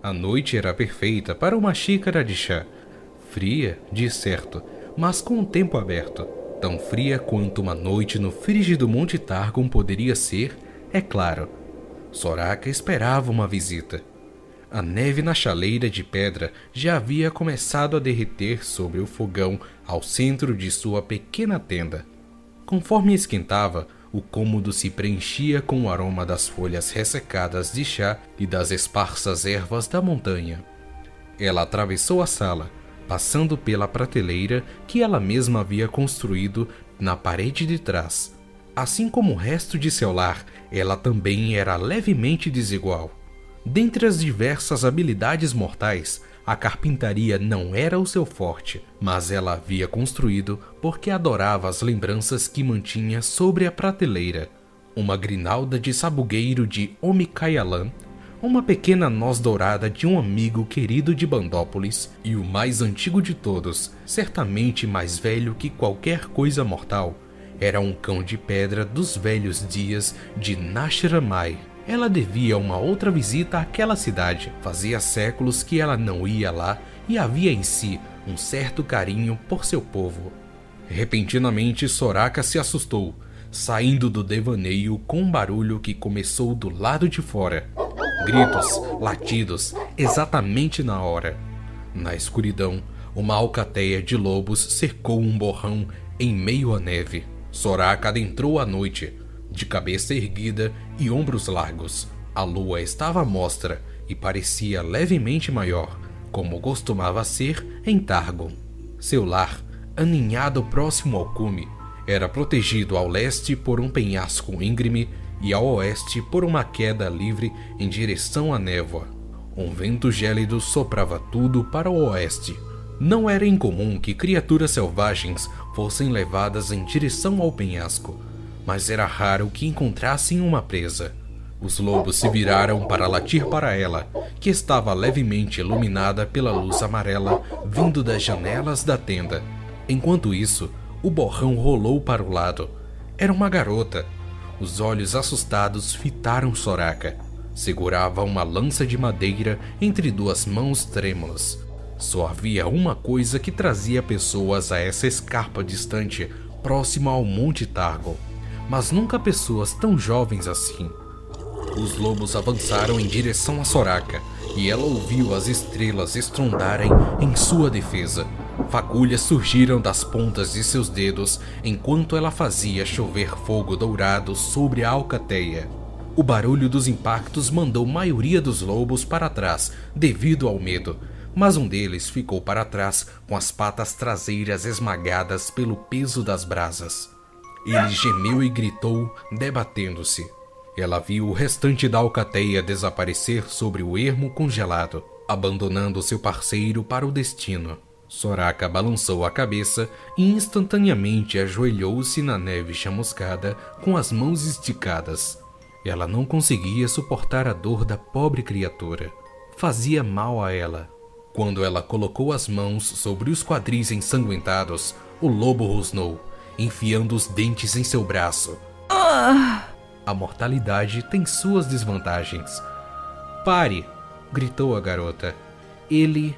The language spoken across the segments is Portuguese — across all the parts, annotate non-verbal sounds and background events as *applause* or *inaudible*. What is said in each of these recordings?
A noite era perfeita para uma xícara de chá. Fria, de certo, mas com o tempo aberto. Tão fria quanto uma noite no frígido Monte Targon poderia ser, é claro. Soraka esperava uma visita. A neve na chaleira de pedra já havia começado a derreter sobre o fogão ao centro de sua pequena tenda. Conforme esquentava, o cômodo se preenchia com o aroma das folhas ressecadas de chá e das esparsas ervas da montanha. Ela atravessou a sala, passando pela prateleira que ela mesma havia construído na parede de trás. Assim como o resto de seu lar, ela também era levemente desigual. Dentre as diversas habilidades mortais, a carpintaria não era o seu forte, mas ela havia construído porque adorava as lembranças que mantinha sobre a prateleira. Uma grinalda de sabugueiro de Omikayalan, uma pequena noz dourada de um amigo querido de Bandópolis e o mais antigo de todos, certamente mais velho que qualquer coisa mortal, era um cão de pedra dos velhos dias de Nashramai. Ela devia uma outra visita àquela cidade. Fazia séculos que ela não ia lá e havia em si um certo carinho por seu povo. Repentinamente, Soraka se assustou, saindo do devaneio com um barulho que começou do lado de fora. Gritos, latidos, exatamente na hora. Na escuridão, uma alcateia de lobos cercou um borrão em meio à neve. Soraka adentrou a noite, de cabeça erguida e ombros largos. A lua estava à mostra e parecia levemente maior, como costumava ser em Targon. Seu lar, aninhado próximo ao cume, era protegido ao leste por um penhasco íngreme e ao oeste por uma queda livre em direção à névoa. Um vento gélido soprava tudo para o oeste. Não era incomum que criaturas selvagens fossem levadas em direção ao penhasco, mas era raro que encontrassem uma presa. Os lobos se viraram para latir para ela, que estava levemente iluminada pela luz amarela vindo das janelas da tenda. Enquanto isso, o borrão rolou para o lado. Era uma garota. Os olhos assustados fitaram Soraka. Segurava uma lança de madeira entre duas mãos trêmulas. Só havia uma coisa que trazia pessoas a essa escarpa distante, próxima ao Monte Targon mas nunca pessoas tão jovens assim. Os lobos avançaram em direção a Soraka e ela ouviu as estrelas estrondarem em sua defesa. Fagulhas surgiram das pontas de seus dedos enquanto ela fazia chover fogo dourado sobre a alcateia. O barulho dos impactos mandou a maioria dos lobos para trás devido ao medo, mas um deles ficou para trás com as patas traseiras esmagadas pelo peso das brasas. Ele gemeu e gritou, debatendo-se. Ela viu o restante da alcateia desaparecer sobre o ermo congelado, abandonando seu parceiro para o destino. Soraka balançou a cabeça e instantaneamente ajoelhou-se na neve chamuscada com as mãos esticadas. Ela não conseguia suportar a dor da pobre criatura. Fazia mal a ela. Quando ela colocou as mãos sobre os quadris ensanguentados, o lobo rosnou enfiando os dentes em seu braço. A mortalidade tem suas desvantagens. Pare! gritou a garota. Ele.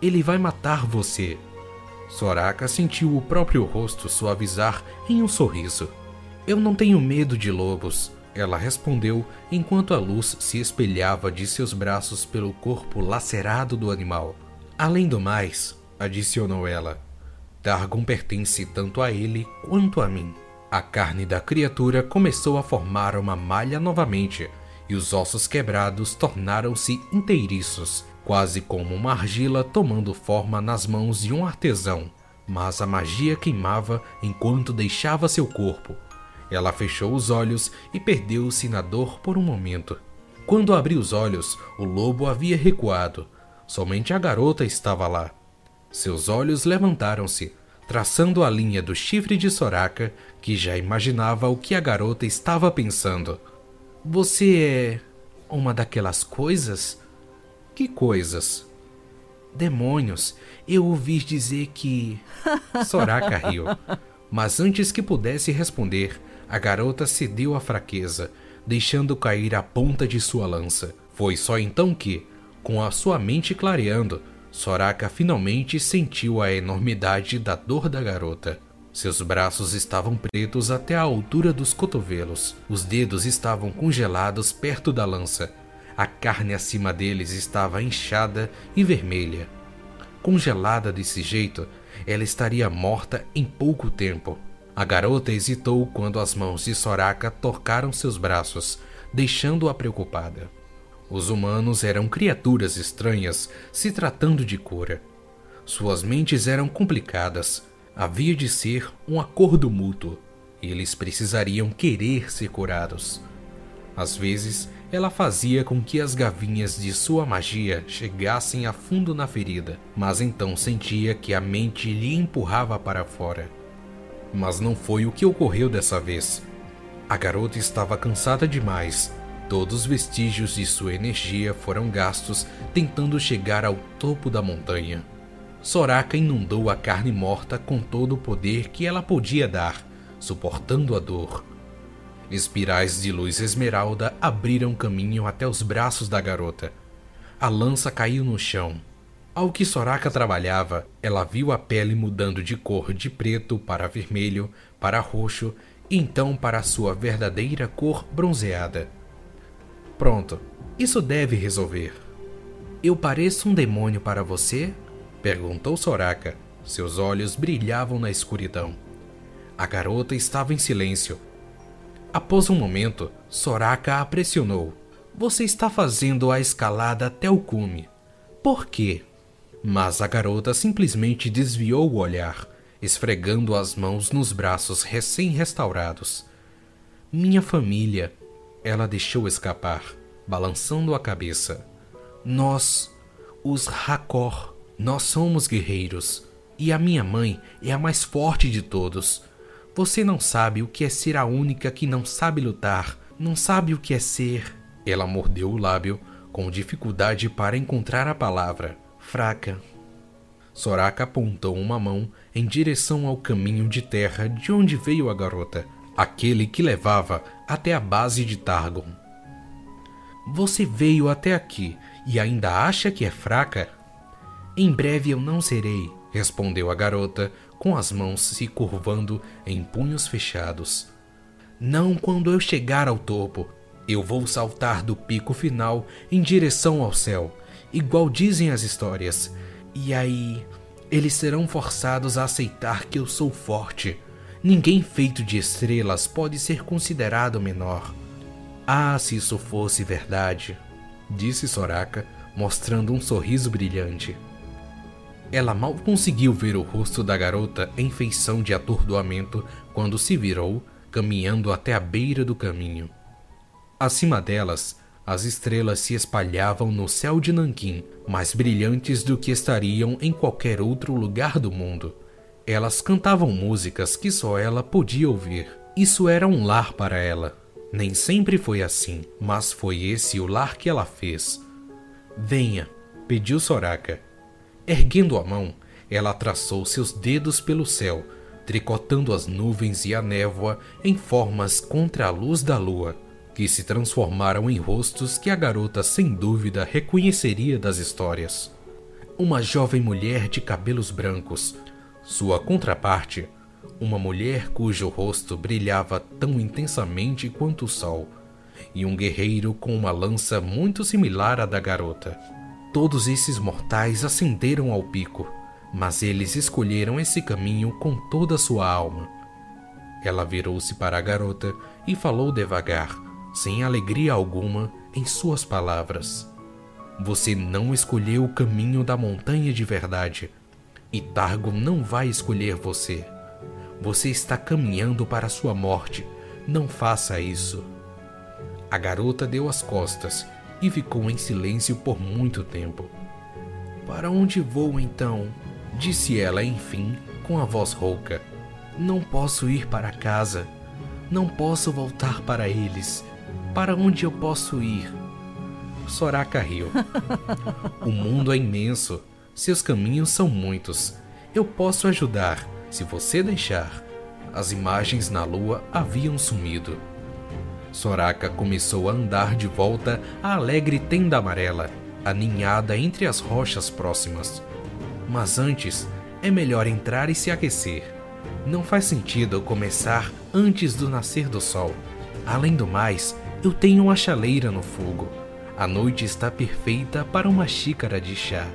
Ele vai matar você. Soraka sentiu o próprio rosto suavizar em um sorriso. Eu não tenho medo de lobos, ela respondeu enquanto a luz se espelhava de seus braços pelo corpo lacerado do animal. Além do mais, adicionou ela, Dargon pertence tanto a ele quanto a mim. A carne da criatura começou a formar uma malha novamente, e os ossos quebrados tornaram-se inteiriços, quase como uma argila tomando forma nas mãos de um artesão. Mas a magia queimava enquanto deixava seu corpo. Ela fechou os olhos e perdeu-se na dor por um momento. Quando abriu os olhos, o lobo havia recuado. Somente a garota estava lá. Seus olhos levantaram-se, traçando a linha do chifre de Soraka, que já imaginava o que a garota estava pensando. Você é uma daquelas coisas? Que coisas? Demônios, eu ouvi dizer que. *laughs* Soraka riu. Mas antes que pudesse responder, a garota cedeu à fraqueza, deixando cair a ponta de sua lança. Foi só então que, Com a sua mente clareando, Soraka finalmente sentiu a enormidade da dor da garota. Seus braços estavam pretos até a altura dos cotovelos. Os dedos estavam congelados perto da lança. A carne acima deles estava inchada e vermelha. Congelada desse jeito, ela estaria morta em pouco tempo. A garota hesitou quando as mãos de Soraka tocaram seus braços, deixando-a preocupada. Os humanos eram criaturas estranhas se tratando de cura. Suas mentes eram complicadas. Havia de ser um acordo mútuo. Eles precisariam querer ser curados. Às vezes, ela fazia com que as gavinhas de sua magia chegassem a fundo na ferida, mas então sentia que a mente lhe empurrava para fora. Mas não foi o que ocorreu dessa vez. A garota estava cansada demais Todos os vestígios de sua energia foram gastos tentando chegar ao topo da montanha. Soraka inundou a carne morta com todo o poder que ela podia dar, suportando a dor. Espirais de luz esmeralda abriram caminho até os braços da garota. A lança caiu no chão. Ao que Soraka trabalhava, ela viu a pele mudando de cor de preto para vermelho, para roxo e então para sua verdadeira cor bronzeada. Pronto, isso deve resolver. Eu pareço um demônio para você? perguntou Soraka. Seus olhos brilhavam na escuridão. A garota estava em silêncio. Após um momento, Soraka a pressionou. Você está fazendo a escalada até o cume. Por quê? Mas a garota simplesmente desviou o olhar, esfregando as mãos nos braços recém-restaurados. Minha família, ela deixou escapar, balançando a cabeça. Nós, os Hakor, nós somos guerreiros. E a minha mãe é a mais forte de todos. Você não sabe o que é ser a única que não sabe lutar, não sabe o que é ser. Ela mordeu o lábio, com dificuldade para encontrar a palavra. Fraca. Soraka apontou uma mão em direção ao caminho de terra de onde veio a garota aquele que levava até a base de Targon. Você veio até aqui e ainda acha que é fraca? Em breve eu não serei, respondeu a garota, com as mãos se curvando em punhos fechados. Não quando eu chegar ao topo. Eu vou saltar do pico final em direção ao céu, igual dizem as histórias. E aí, eles serão forçados a aceitar que eu sou forte Ninguém feito de estrelas pode ser considerado menor. Ah, se isso fosse verdade, disse Soraka, mostrando um sorriso brilhante. Ela mal conseguiu ver o rosto da garota em feição de atordoamento quando se virou, caminhando até a beira do caminho. Acima delas, as estrelas se espalhavam no céu de Nanquim, mais brilhantes do que estariam em qualquer outro lugar do mundo. Elas cantavam músicas que só ela podia ouvir. Isso era um lar para ela. Nem sempre foi assim, mas foi esse o lar que ela fez. Venha, pediu Soraka. Erguendo a mão, ela traçou seus dedos pelo céu, tricotando as nuvens e a névoa em formas contra a luz da lua, que se transformaram em rostos que a garota sem dúvida reconheceria das histórias. Uma jovem mulher de cabelos brancos, sua contraparte, uma mulher cujo rosto brilhava tão intensamente quanto o sol, e um guerreiro com uma lança muito similar à da garota. Todos esses mortais ascenderam ao pico, mas eles escolheram esse caminho com toda sua alma. Ela virou-se para a garota e falou devagar, sem alegria alguma em suas palavras. Você não escolheu o caminho da montanha de verdade e Targon não vai escolher você. Você está caminhando para a sua morte. Não faça isso. A garota deu as costas e ficou em silêncio por muito tempo. Para onde vou então? disse ela enfim, com a voz rouca. Não posso ir para casa. Não posso voltar para eles. Para onde eu posso ir? Soraka riu. *laughs* o mundo é imenso. Seus caminhos são muitos. Eu posso ajudar, se você deixar. As imagens na lua haviam sumido. Soraka começou a andar de volta à alegre tenda amarela. aninhada entre as rochas próximas. Mas antes, é melhor entrar e se aquecer. Não faz sentido começar antes do nascer do sol. Além do mais, eu tenho uma chaleira no fogo. A noite está perfeita para uma xícara de chá.